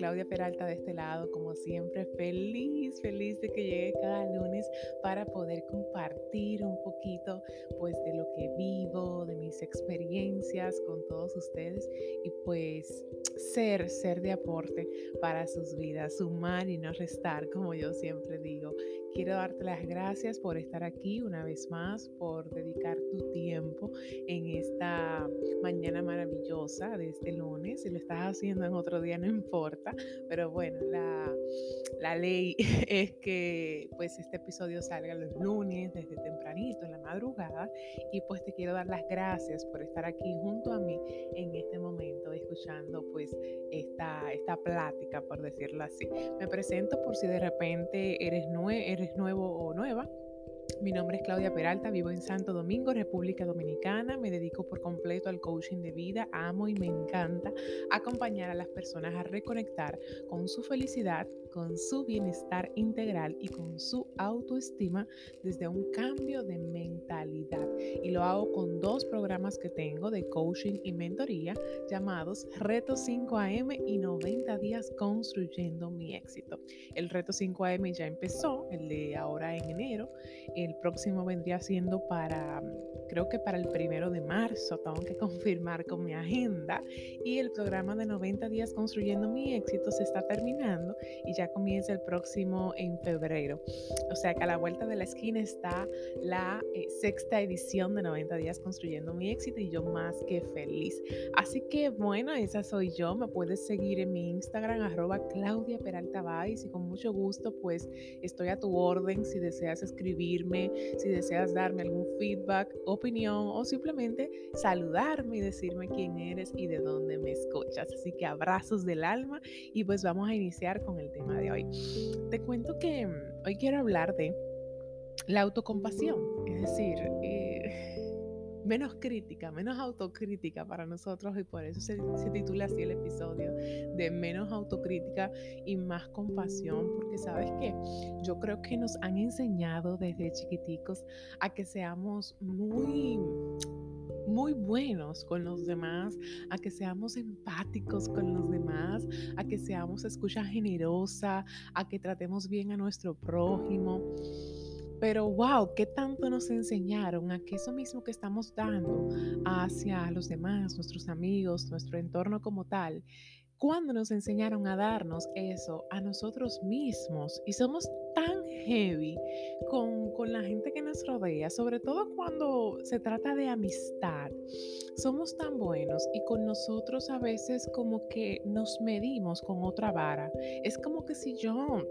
Claudia Peralta de este lado, como siempre, feliz, feliz de que llegue cada lunes para poder compartir un poquito pues de lo que vivo, de mis experiencias con todos ustedes y pues ser, ser de aporte para sus vidas, sumar y no restar, como yo siempre digo. Quiero darte las gracias por estar aquí una vez más, por dedicar tu tiempo en esta mañana maravillosa de este lunes. Si lo estás haciendo en otro día, no importa, pero bueno, la, la ley es que pues este episodio salga los lunes desde tempranito, en la madrugada, y pues te quiero dar las gracias por estar aquí junto a mí en este momento, escuchando pues esta, esta plática, por decirlo así. Me presento por si de repente eres, nue eres nuevo o nueva. Mi nombre es Claudia Peralta, vivo en Santo Domingo, República Dominicana. Me dedico por completo al coaching de vida. Amo y me encanta acompañar a las personas a reconectar con su felicidad, con su bienestar integral y con su autoestima desde un cambio de mentalidad. Y lo hago con dos programas que tengo de coaching y mentoría llamados Reto 5am y 90 días construyendo mi éxito. El Reto 5am ya empezó, el de ahora en enero. El próximo vendría siendo para, creo que para el primero de marzo, tengo que confirmar con mi agenda. Y el programa de 90 días construyendo mi éxito se está terminando y ya comienza el próximo en febrero. O sea que a la vuelta de la esquina está la eh, sexta edición de 90 días construyendo mi éxito y yo más que feliz. Así que bueno, esa soy yo. Me puedes seguir en mi Instagram arroba Claudia Peralta y con mucho gusto pues estoy a tu orden si deseas escribirme, si deseas darme algún feedback, opinión o simplemente saludarme y decirme quién eres y de dónde me escuchas. Así que abrazos del alma y pues vamos a iniciar con el tema de hoy. Te cuento que mm, hoy quiero hablar de la autocompasión, es decir, eh, menos crítica, menos autocrítica para nosotros y por eso se, se, titula así el episodio de menos autocrítica y más compasión, porque sabes que yo creo que nos han enseñado desde chiquiticos a que seamos muy muy buenos con los demás, a que seamos empáticos con los demás, a que seamos escucha generosa, a que tratemos bien a nuestro prójimo. Pero wow, ¿qué tanto nos enseñaron a que eso mismo que estamos dando hacia los demás, nuestros amigos, nuestro entorno como tal, cuando nos enseñaron a darnos eso a nosotros mismos y somos heavy con, con, la gente que nos rodea, sobre todo cuando se trata de amistad, somos tan buenos y con nosotros a veces como que nos medimos con otra vara. Es como que si yo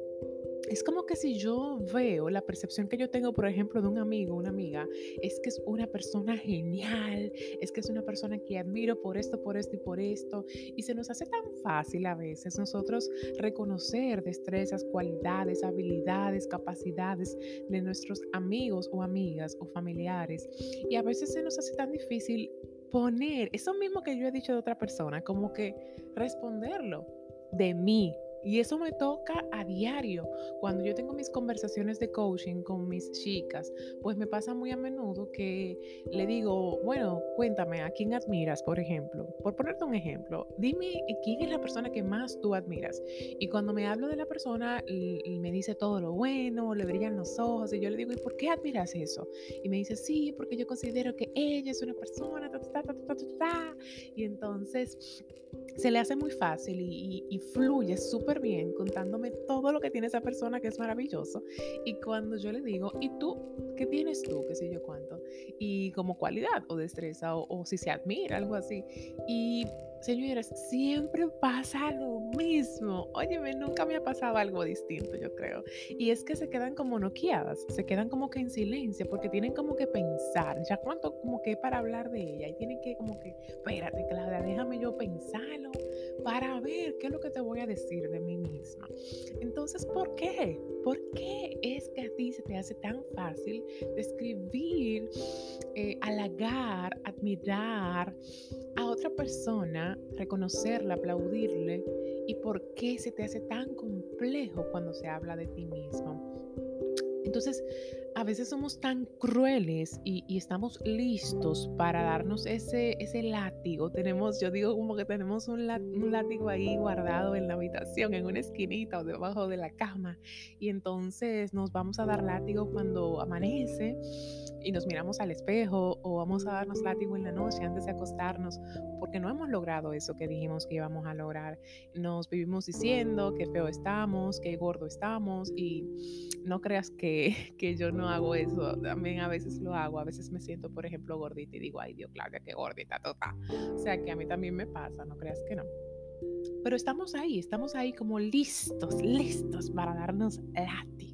es como que si yo veo la percepción que yo tengo, por ejemplo, de un amigo, una amiga, es que es una persona genial, es que es una persona que admiro por esto, por esto y por esto, y se nos hace tan fácil a veces nosotros reconocer destrezas, cualidades, habilidades, capacidades de nuestros amigos o amigas o familiares, y a veces se nos hace tan difícil poner eso mismo que yo he dicho de otra persona, como que responderlo de mí, y eso me toca a diario. Cuando yo tengo mis conversaciones de coaching con mis chicas, pues me pasa muy a menudo que le digo, bueno, cuéntame, ¿a quién admiras, por ejemplo? Por ponerte un ejemplo, dime quién es la persona que más tú admiras. Y cuando me hablo de la persona, me dice todo lo bueno, le brillan los ojos, y yo le digo, ¿y por qué admiras eso? Y me dice, sí, porque yo considero que ella es una persona, ta, ta, ta, y entonces se le hace muy fácil y, y fluye súper bien contándome todo lo que tiene esa persona que es maravilloso. Y cuando yo le digo, ¿y tú? ¿Qué tienes tú? ¿Qué sé yo cuánto? Y como cualidad o destreza o, o si se admira, algo así. Y Señoras, siempre pasa lo mismo. Óyeme, nunca me ha pasado algo distinto, yo creo. Y es que se quedan como noqueadas, se quedan como que en silencio, porque tienen como que pensar, ya cuánto como que para hablar de ella, y tienen que como que, espérate, Claudia, déjame yo pensarlo para ver qué es lo que te voy a decir de mí misma. Entonces, ¿por qué? ¿Por qué es que a ti se te hace tan fácil describir, eh, halagar, admirar a otra persona? reconocerla, aplaudirle y por qué se te hace tan complejo cuando se habla de ti mismo. Entonces, a veces somos tan crueles y, estamos listos para darnos ese, ese látigo. Tenemos, yo digo como que tenemos un, látigo ahí guardado en la habitación, en una esquinita o debajo de la cama. Y entonces nos vamos a dar látigo cuando amanece y nos miramos al espejo o vamos a darnos látigo en la noche antes de acostarnos porque no hemos logrado eso que dijimos que íbamos a lograr. Nos vivimos diciendo que feo estamos, que gordo estamos y no creas que, que yo no hago eso. También a veces lo hago. A veces me siento, por ejemplo, gordita y digo, ay Dios, Claudia, qué gordita, total. O sea que a mí también me pasa, no creas que no. Pero estamos ahí, estamos ahí como listos, listos para darnos látigo.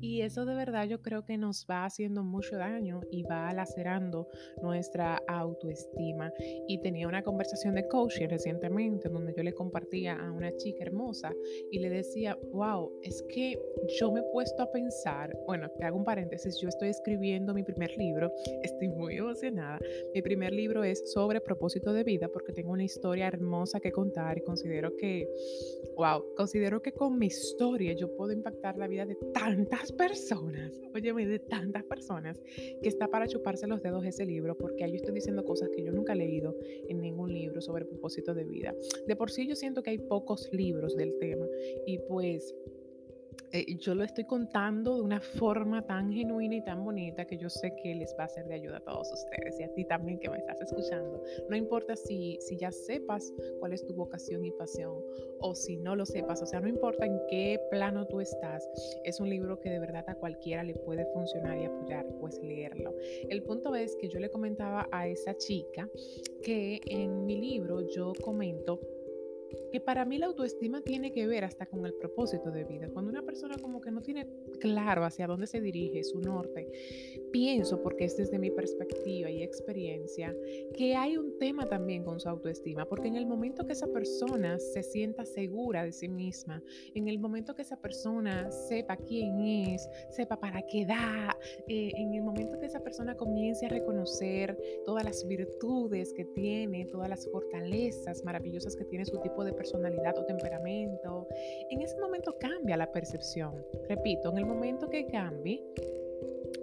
Y eso de verdad yo creo que nos va haciendo mucho daño y va lacerando nuestra autoestima. Y tenía una conversación de coaching recientemente donde yo le compartía a una chica hermosa y le decía, wow, es que yo me he puesto a pensar, bueno, te hago un paréntesis, yo estoy escribiendo mi primer libro, estoy muy emocionada. Mi primer libro es sobre propósito de vida porque tengo una historia hermosa que contar y considero que, wow, considero que con mi historia yo puedo impactar la vida de tantas personas, óyeme, de tantas personas, que está para chuparse los dedos ese libro, porque ahí yo estoy diciendo cosas que yo nunca he leído en ningún libro sobre propósito de vida. De por sí yo siento que hay pocos libros del tema y pues eh, yo lo estoy contando de una forma tan genuina y tan bonita que yo sé que les va a ser de ayuda a todos ustedes y a ti también que me estás escuchando. No importa si, si ya sepas cuál es tu vocación y pasión o si no lo sepas, o sea, no importa en qué plano tú estás, es un libro que de verdad a cualquiera le puede funcionar y apoyar, pues leerlo. El punto es que yo le comentaba a esa chica que en mi libro yo comento que para mí la autoestima tiene que ver hasta con el propósito de vida. Cuando una persona como que no tiene claro hacia dónde se dirige, su norte, pienso, porque es desde mi perspectiva y experiencia, que hay un tema también con su autoestima, porque en el momento que esa persona se sienta segura de sí misma, en el momento que esa persona sepa quién es, sepa para qué da, eh, en el momento que esa persona comience a reconocer todas las virtudes que tiene, todas las fortalezas maravillosas que tiene su tipo de personalidad o temperamento, momento cambia la percepción. Repito, en el momento que cambie,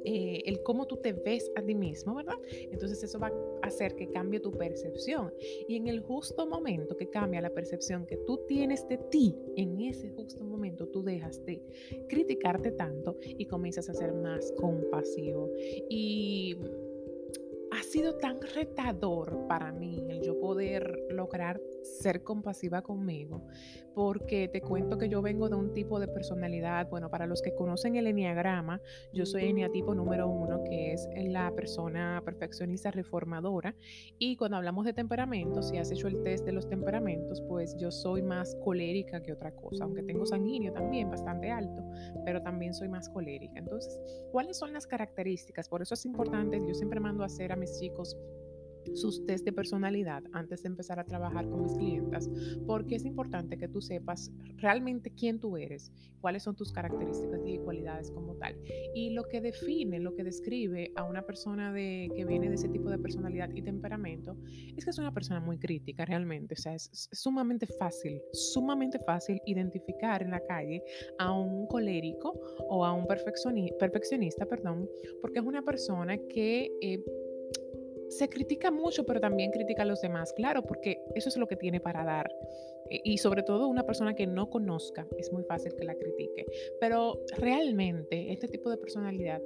eh, el cómo tú te ves a ti mismo, ¿verdad? Entonces eso va a hacer que cambie tu percepción. Y en el justo momento que cambia la percepción que tú tienes de ti, en ese justo momento tú dejas de criticarte tanto y comienzas a ser más compasivo. Y ha sido tan retador para mí el yo poder lograr ser compasiva conmigo, porque te cuento que yo vengo de un tipo de personalidad, bueno, para los que conocen el enneagrama, yo soy eneatipo número uno, que es la persona perfeccionista reformadora, y cuando hablamos de temperamentos, si has hecho el test de los temperamentos, pues yo soy más colérica que otra cosa, aunque tengo sanguíneo también bastante alto, pero también soy más colérica. Entonces, ¿cuáles son las características? Por eso es importante, yo siempre mando a hacer a mis chicos sus test de personalidad antes de empezar a trabajar con mis clientas, porque es importante que tú sepas realmente quién tú eres, cuáles son tus características y cualidades como tal. Y lo que define, lo que describe a una persona de, que viene de ese tipo de personalidad y temperamento, es que es una persona muy crítica realmente. O sea, es, sumamente fácil, sumamente fácil identificar en la calle a un colérico o a un perfeccionista, perdón, porque es una persona que... Eh, se critica mucho, pero también critica a los demás, claro, porque eso es lo que tiene para dar. E, y sobre todo una persona que no conozca, es muy fácil que la critique. Pero realmente este tipo de personalidad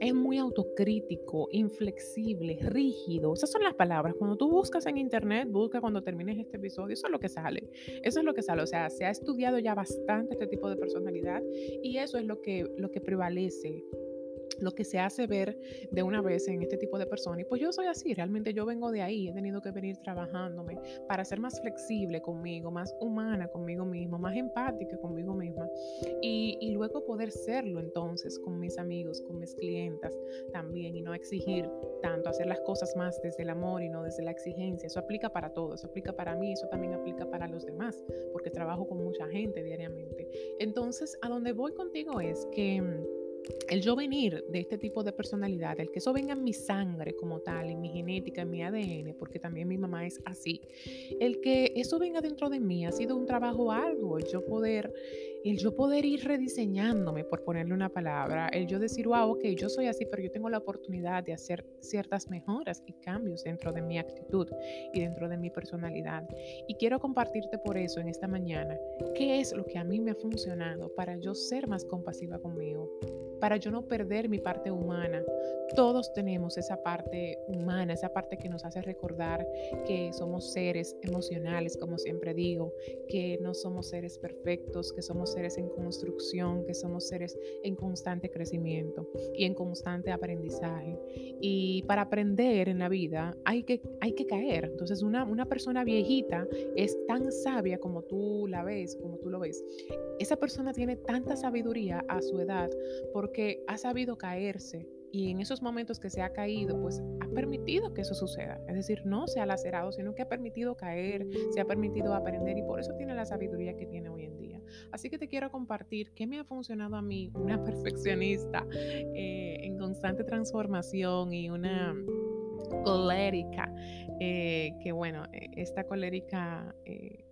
es muy autocrítico, inflexible, rígido. Esas son las palabras. Cuando tú buscas en internet, busca cuando termines este episodio, eso es lo que sale. Eso es lo que sale. O sea, se ha estudiado ya bastante este tipo de personalidad y eso es lo que, lo que prevalece lo que se hace ver de una vez en este tipo de personas. Y pues yo soy así, realmente yo vengo de ahí, he tenido que venir trabajándome para ser más flexible conmigo, más humana conmigo mismo, más empática conmigo misma y, y luego poder serlo entonces con mis amigos, con mis clientas también y no exigir tanto, hacer las cosas más desde el amor y no desde la exigencia. Eso aplica para todo, eso aplica para mí, eso también aplica para los demás, porque trabajo con mucha gente diariamente. Entonces, a donde voy contigo es que el yo venir de este tipo de personalidad, el que eso venga en mi sangre como tal, en mi genética, en mi ADN, porque también mi mamá es así, el que eso venga dentro de mí ha sido un trabajo arduo, el yo poder el yo poder ir rediseñándome, por ponerle una palabra, el yo decir, wow, ok, yo soy así, pero yo tengo la oportunidad de hacer ciertas mejoras y cambios dentro de mi actitud y dentro de mi personalidad. Y quiero compartirte por eso en esta mañana qué es lo que a mí me ha funcionado para yo ser más compasiva conmigo, para yo no perder mi parte humana. Todos tenemos esa parte humana, esa parte que nos hace recordar que somos seres emocionales, como siempre digo, que no somos seres perfectos, que somos seres en construcción, que somos seres en constante crecimiento y en constante aprendizaje. Y para aprender en la vida hay que, hay que caer. Entonces una, una persona viejita es tan sabia como tú la ves, como tú lo ves. Esa persona tiene tanta sabiduría a su edad porque que ha sabido caerse y en esos momentos que se ha caído, pues ha permitido que eso suceda. Es decir, no se ha lacerado, sino que ha permitido caer, se ha permitido aprender y por eso tiene la sabiduría que tiene hoy en día. Así que te quiero compartir qué me ha funcionado a mí, una perfeccionista eh, en constante transformación y una colérica, eh, que bueno, e, esta colérica... Eh,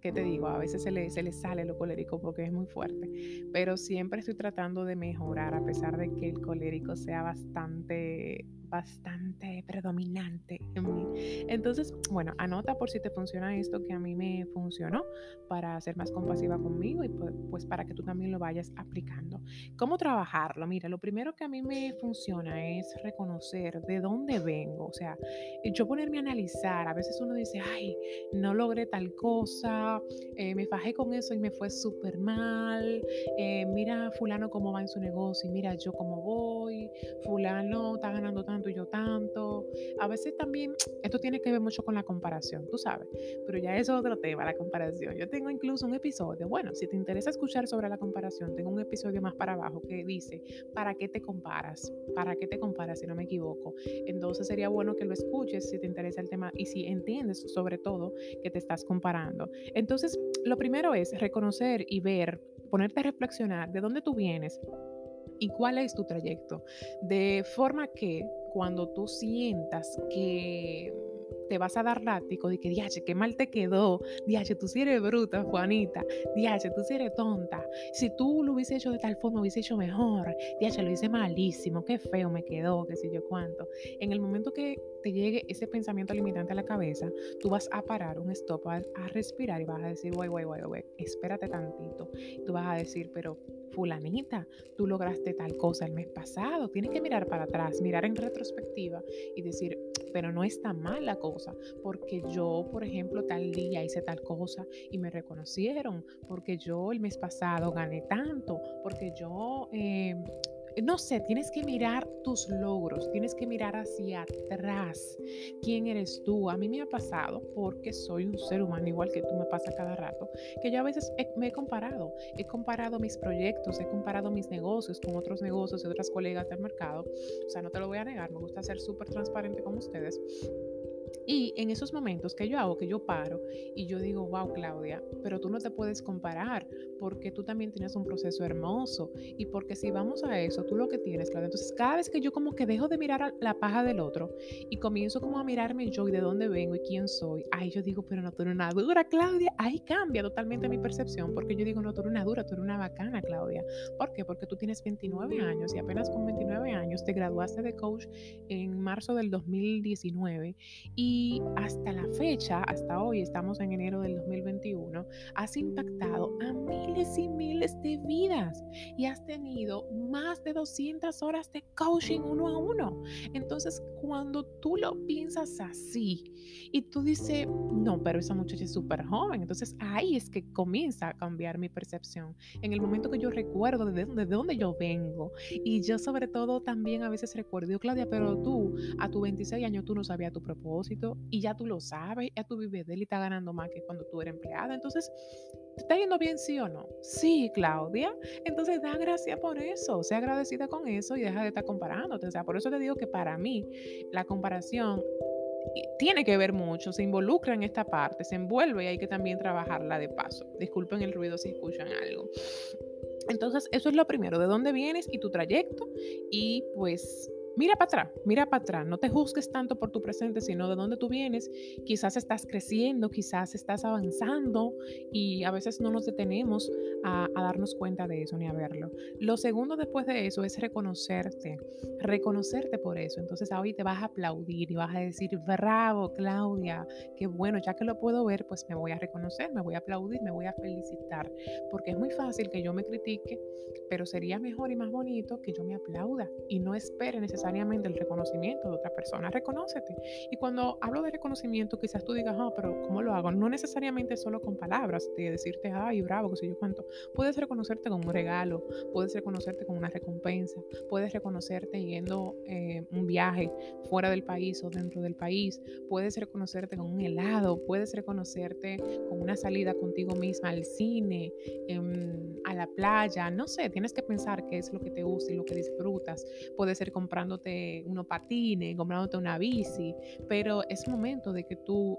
¿qué te digo? A veces se le, se le sale lo colérico porque es muy fuerte, pero siempre estoy tratando de mejorar a pesar de que el colérico sea bastante bastante predominante en mí. Entonces, bueno, anota por si te funciona esto que a mí me funcionó para ser más compasiva conmigo y pues, pues para que tú también lo vayas aplicando. ¿Cómo trabajarlo? Mira, lo primero que a mí me funciona es reconocer de dónde vengo, o sea, yo ponerme a analizar, a veces uno dice, ay, no logré tal cosa, eh, me fajé con eso y me fue súper mal, eh, mira fulano cómo va en su negocio y mira yo cómo voy, fulano está ganando yo tanto. A veces también esto tiene que ver mucho con la comparación, tú sabes, pero ya es otro tema, la comparación. Yo tengo incluso un episodio, bueno, si te interesa escuchar sobre la comparación, tengo un episodio más para abajo que dice, ¿para qué te comparas? ¿Para qué te comparas si no me equivoco? Entonces sería bueno que lo escuches si te interesa el tema y si entiendes sobre todo que te estás comparando. Entonces, lo primero es reconocer y ver, ponerte a reflexionar de dónde tú vienes, y cuál es tu trayecto. De forma que cuando tú sientas que te vas a dar látigo de que, diache, qué mal te quedó, diache, tú sí eres bruta, Juanita, diache, tú sí eres tonta, si tú lo hubiese hecho de tal forma, hubiese hecho mejor, diache, lo hice malísimo, qué feo me quedó, qué sé yo cuánto. En el momento que te llegue ese pensamiento limitante a la cabeza, tú vas a parar un stop, a, a respirar y vas a decir, guay, guay, guay, guay, espérate tantito. Tú vas a decir, pero fulanita, tú lograste tal cosa el mes pasado, tienes que mirar para atrás, mirar en retrospectiva y decir, pero no está mal la cosa, porque yo, por ejemplo, tal día hice tal cosa y me reconocieron, porque yo el mes pasado gané tanto, porque yo... Eh, no sé, tienes que mirar tus logros, tienes que mirar hacia atrás. ¿Quién eres tú? A mí me ha pasado, porque soy un ser humano igual que tú me pasa cada rato, que yo a veces me he comparado. He comparado mis proyectos, he comparado mis negocios con otros negocios y otras colegas del mercado. O sea, no te lo voy a negar, me gusta ser súper transparente con ustedes. Y en esos momentos que yo hago, que yo paro y yo digo, wow, Claudia, pero tú no te puedes comparar porque tú también tienes un proceso hermoso y porque si vamos a eso, tú lo que tienes, Claudia. Entonces, cada vez que yo como que dejo de mirar la paja del otro y comienzo como a mirarme yo y de dónde vengo y quién soy, ahí yo digo, pero no, tú eres una dura, Claudia. Ahí cambia totalmente mi percepción porque yo digo, no, tú eres una dura, tú eres una bacana, Claudia. ¿Por qué? Porque tú tienes 29 años y apenas con 29 años te graduaste de coach en marzo del 2019 y y hasta la fecha, hasta hoy, estamos en enero del 2021, has impactado a miles y miles de vidas y has tenido más de 200 horas de coaching uno a uno. Entonces, cuando tú lo piensas así y tú dices, no, pero esa muchacha es súper joven, entonces ahí es que comienza a cambiar mi percepción. En el momento que yo recuerdo de dónde, de dónde yo vengo y yo sobre todo también a veces recuerdo, Claudia, pero tú a tus 26 años tú no sabías tu propósito y ya tú lo sabes, ya tú vives de él y está ganando más que cuando tú eres empleada. Entonces, ¿te está yendo bien sí o no? Sí, Claudia. Entonces, da gracias por eso, sea agradecida con eso y deja de estar comparándote. O sea, por eso te digo que para mí la comparación tiene que ver mucho, se involucra en esta parte, se envuelve y hay que también trabajarla de paso. Disculpen el ruido si escuchan algo. Entonces, eso es lo primero, de dónde vienes y tu trayecto y pues mira para atrás, mira para atrás, no te juzgues tanto por tu presente, sino de dónde tú vienes. Quizás estás creciendo, quizás estás avanzando y a veces no nos detenemos a, darnos cuenta de eso ni a verlo. Lo segundo después de eso es reconocerte, reconocerte por eso. Entonces hoy te vas a aplaudir y vas a decir, bravo Claudia, qué bueno, ya que lo puedo ver, pues me voy a reconocer, me voy a aplaudir, me voy a felicitar, porque es muy fácil que yo me critique, pero sería mejor y más bonito que yo me aplauda y no espere necesariamente el reconocimiento de otra persona. Reconócete. Y cuando hablo de reconocimiento, quizás tú digas, ah, pero ¿cómo lo hago? No necesariamente solo con palabras, de decirte, ay, bravo, qué sé yo cuánto. Puedes reconocerte con un regalo, puedes reconocerte con una recompensa, puedes reconocerte yendo eh, un viaje fuera del país o dentro del país, puedes reconocerte con un helado, puedes reconocerte con una salida contigo misma al cine, em, a la playa, no sé, tienes que pensar qué es lo que te gusta y lo que disfrutas. Puede ser comprándote unos patines, comprándote una bici, pero es momento de que tú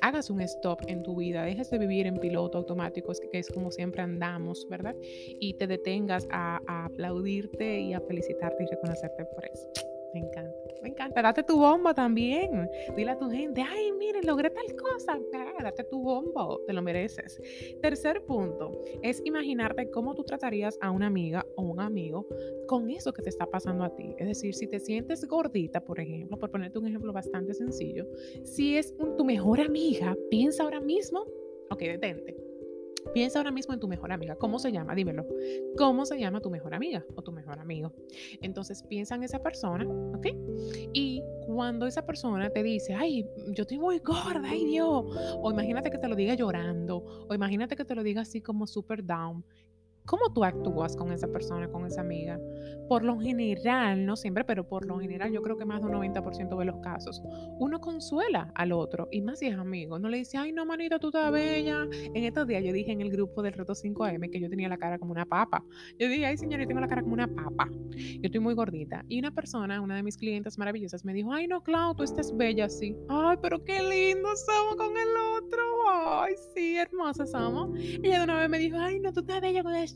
hagas un stop en tu vida, dejes de vivir en piloto automático, que es como siempre andamos, ¿verdad? Y te detengas a, a aplaudirte y a felicitarte y reconocerte por eso. Me encanta, me encanta. Date tu bombo también. Dile a tu gente, ay, miren, logré tal cosa. Ah, date tu bombo, te lo mereces. Tercer punto es imaginarte cómo tú tratarías a una amiga o un amigo con eso que te está pasando a ti. Es decir, si te sientes gordita, por ejemplo, por ponerte un ejemplo bastante sencillo, si es tu mejor amiga, piensa ahora mismo, ok, detente Piensa ahora mismo en tu mejor amiga. ¿Cómo se llama? Dímelo. ¿Cómo se llama tu mejor amiga o tu mejor amigo? Entonces piensa en esa persona, ¿ok? Y cuando esa persona te dice, ay, yo estoy muy gorda, ay Dios, o imagínate que te lo diga llorando, o imagínate que te lo diga así como super down, cómo tú actúas con esa persona, con esa amiga. Por lo general, no siempre, pero por lo general yo creo que más de un 90% de los casos, uno consuela al otro, y más si es amigo, no le dice, ay no manita, tú estás bella. En estos días yo dije en el grupo del reto 5M que yo tenía la cara como una papa. Yo dije, ay señor, yo tengo la cara como una papa. Yo estoy muy gordita. Y una persona, una de mis clientes maravillosas, me dijo, ay no, Clau, tú estás bella así. Ay, pero qué lindo somos con el otro. Ay, sí, hermosa somos. Ella de una vez me dijo, ay no, tú estás bella con el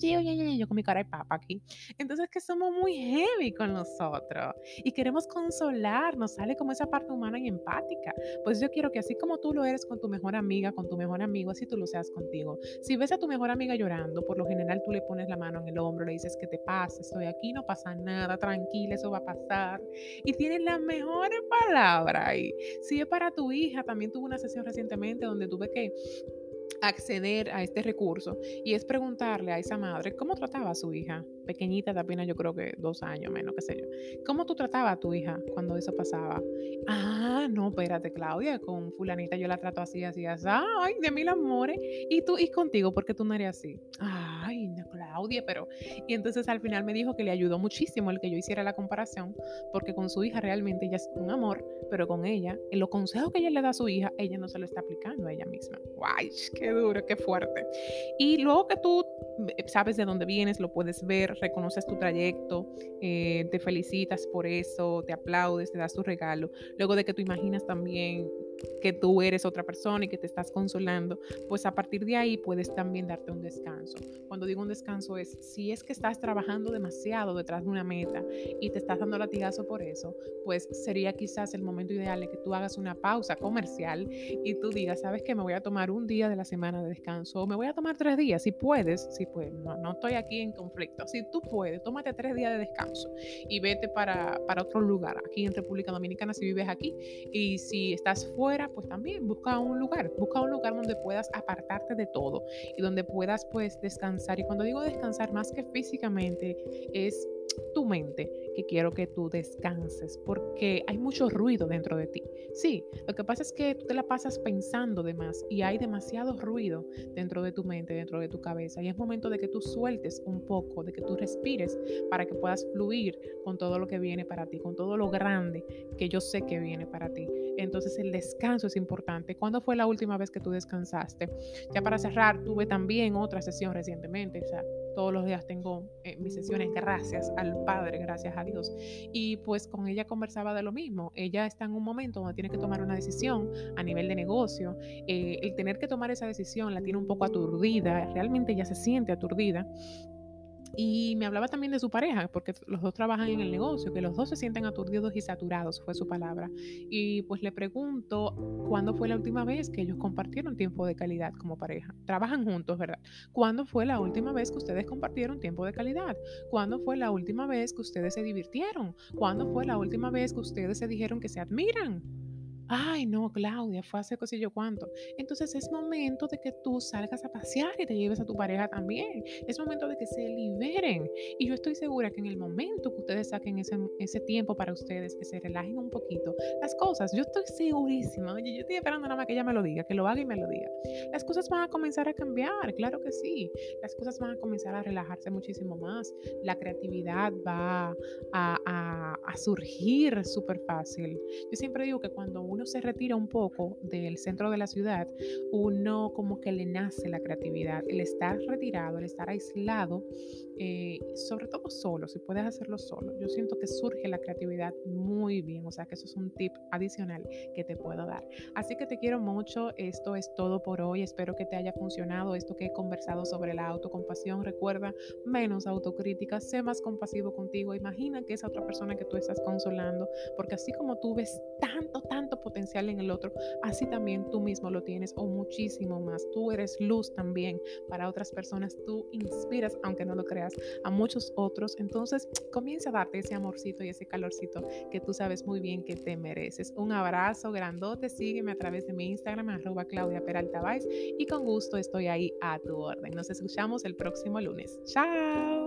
yo con mi cara de papa aquí. Entonces que somos muy heavy con nosotros y queremos consolar, nos sale como esa parte humana y empática. Pues yo quiero que así como tú lo eres con tu mejor amiga, con tu mejor amigo, así tú lo seas contigo. Si ves a tu mejor amiga llorando, por lo general tú le pones la mano en el hombro, le dices que te pasa, estoy aquí, no pasa nada, tranquila, eso va a pasar. Y tienes las mejores palabras. Y si es para tu hija, también tuve una sesión recientemente donde tuve que acceder a este recurso y es preguntarle a esa madre cómo trataba a su hija, pequeñita apenas yo creo que dos años menos, qué sé yo. ¿Cómo tú tratabas a tu hija cuando eso pasaba? Ah, no, espérate, Claudia, con fulanita yo la trato así, así, así. Ay, de mil amores. Y tú, y contigo, porque tú no eres así? No, Pero... Y entonces al final me dijo que le ayudó muchísimo el que yo hiciera la comparación, porque con su hija realmente ella es un amor, pero con ella, en los consejos que ella le da a su hija, ella no se lo está aplicando a ella misma. Guay, qué duro, qué fuerte. Y luego que tú sabes de dónde vienes, lo puedes ver, reconoces tu trayecto, eh, te felicitas por eso, te aplaudes, te das tu regalo. Luego de que tú imaginas también que tú eres otra persona y que te estás consolando, pues a partir de ahí puedes también darte un descanso. Cuando digo un descanso es, si es que estás trabajando demasiado detrás de una meta y te estás dando latigazo por eso, pues sería quizás el momento ideal de que tú hagas una pausa comercial y tú digas, sabes que me voy a tomar un día de la semana de descanso o me voy a tomar tres días, si puedes, si puedes, no, estoy aquí en conflicto, si tú puedes, tómate tres días de descanso y vete para, para otro lugar, aquí en República Dominicana si vives aquí y si estás fuera, pues también busca un lugar, busca un lugar donde puedas apartarte de todo y donde puedas pues descansar. Y cuando digo descansar, más que físicamente, es tu mente que quiero que tú descanses porque hay mucho ruido dentro de ti. Sí, lo que pasa es que tú te la pasas pensando de más y hay demasiado ruido dentro de tu mente, dentro de tu cabeza y es momento de que tú sueltes un poco, de que tú respires para que puedas fluir con todo lo que viene para ti, con todo lo grande que yo sé que viene para ti. Entonces el descanso es importante. ¿Cuándo fue la última vez que tú descansaste? Ya para cerrar, tuve también otra sesión recientemente, o sea, todos los días tengo eh, mis sesiones gracias al Padre, gracias a Dios. Y pues con ella conversaba de lo mismo. Ella está en un momento donde tiene que tomar una decisión a nivel de negocio. Eh, el tener que tomar esa decisión la tiene un poco aturdida, realmente ella se siente aturdida Y me hablaba también de su pareja, porque los dos trabajan en el negocio, que los dos se sienten aturdidos y saturados, fue su palabra. Y pues le pregunto, ¿cuándo fue la última vez que ellos compartieron tiempo de calidad como pareja? Trabajan juntos, ¿verdad? ¿Cuándo fue la última vez que ustedes compartieron tiempo de calidad? ¿Cuándo fue la última vez que ustedes se divirtieron? ¿Cuándo fue la última vez que ustedes se dijeron que se admiran? Ay, no, Claudia, fue hace cosillo cuánto. Entonces es momento de que tú salgas a pasear y te lleves a tu pareja también. Es momento de que se liberen. Y yo estoy segura que en el momento que ustedes saquen ese, ese tiempo para ustedes, que se relajen un poquito, las cosas, yo estoy segurísima, oye, yo estoy esperando nada más que ella me lo diga, que lo haga y me lo diga. Las cosas van a comenzar a cambiar, claro que sí. Las cosas van a comenzar a relajarse muchísimo más. La creatividad va a, a, a surgir súper fácil. Yo siempre digo que cuando uno uno se retira un poco del centro de la ciudad, uno como que le nace la creatividad. El estar retirado, el estar aislado, eh, sobre todo solo, si puedes hacerlo solo, yo siento que surge la creatividad muy bien. O sea que eso es un tip adicional que te puedo dar. Así que te quiero mucho. Esto es todo por hoy. Espero que te haya funcionado esto que he conversado sobre la autocompasión. Recuerda, menos autocrítica, sé más compasivo contigo. Imagina que esa otra persona que tú estás consolando, porque así como tú ves tanto, tanto potencial en el otro, así también tú mismo lo tienes o muchísimo más. Tú eres luz también para otras personas, tú inspiras, aunque no lo creas, a muchos otros. Entonces comienza a darte ese amorcito y ese calorcito que tú sabes muy bien que te mereces. Un abrazo grandote, sígueme a través de mi Instagram, arroba Claudia Peralta y con gusto estoy ahí a tu orden. Nos escuchamos el próximo lunes. Chao.